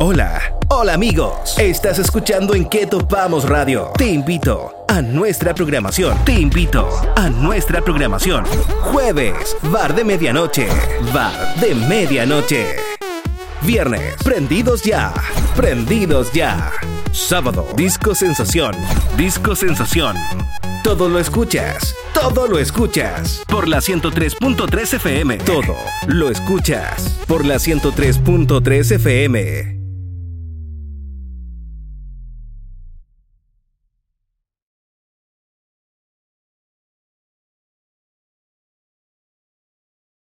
Hola, hola amigos. Estás escuchando En qué topamos radio. Te invito a nuestra programación. Te invito a nuestra programación. Jueves, bar de medianoche. Bar de medianoche. Viernes, prendidos ya. Prendidos ya. Sábado, disco sensación. Disco sensación. Todo lo escuchas. Todo lo escuchas. Por la 103.3 FM. Todo lo escuchas. Por la 103.3 FM.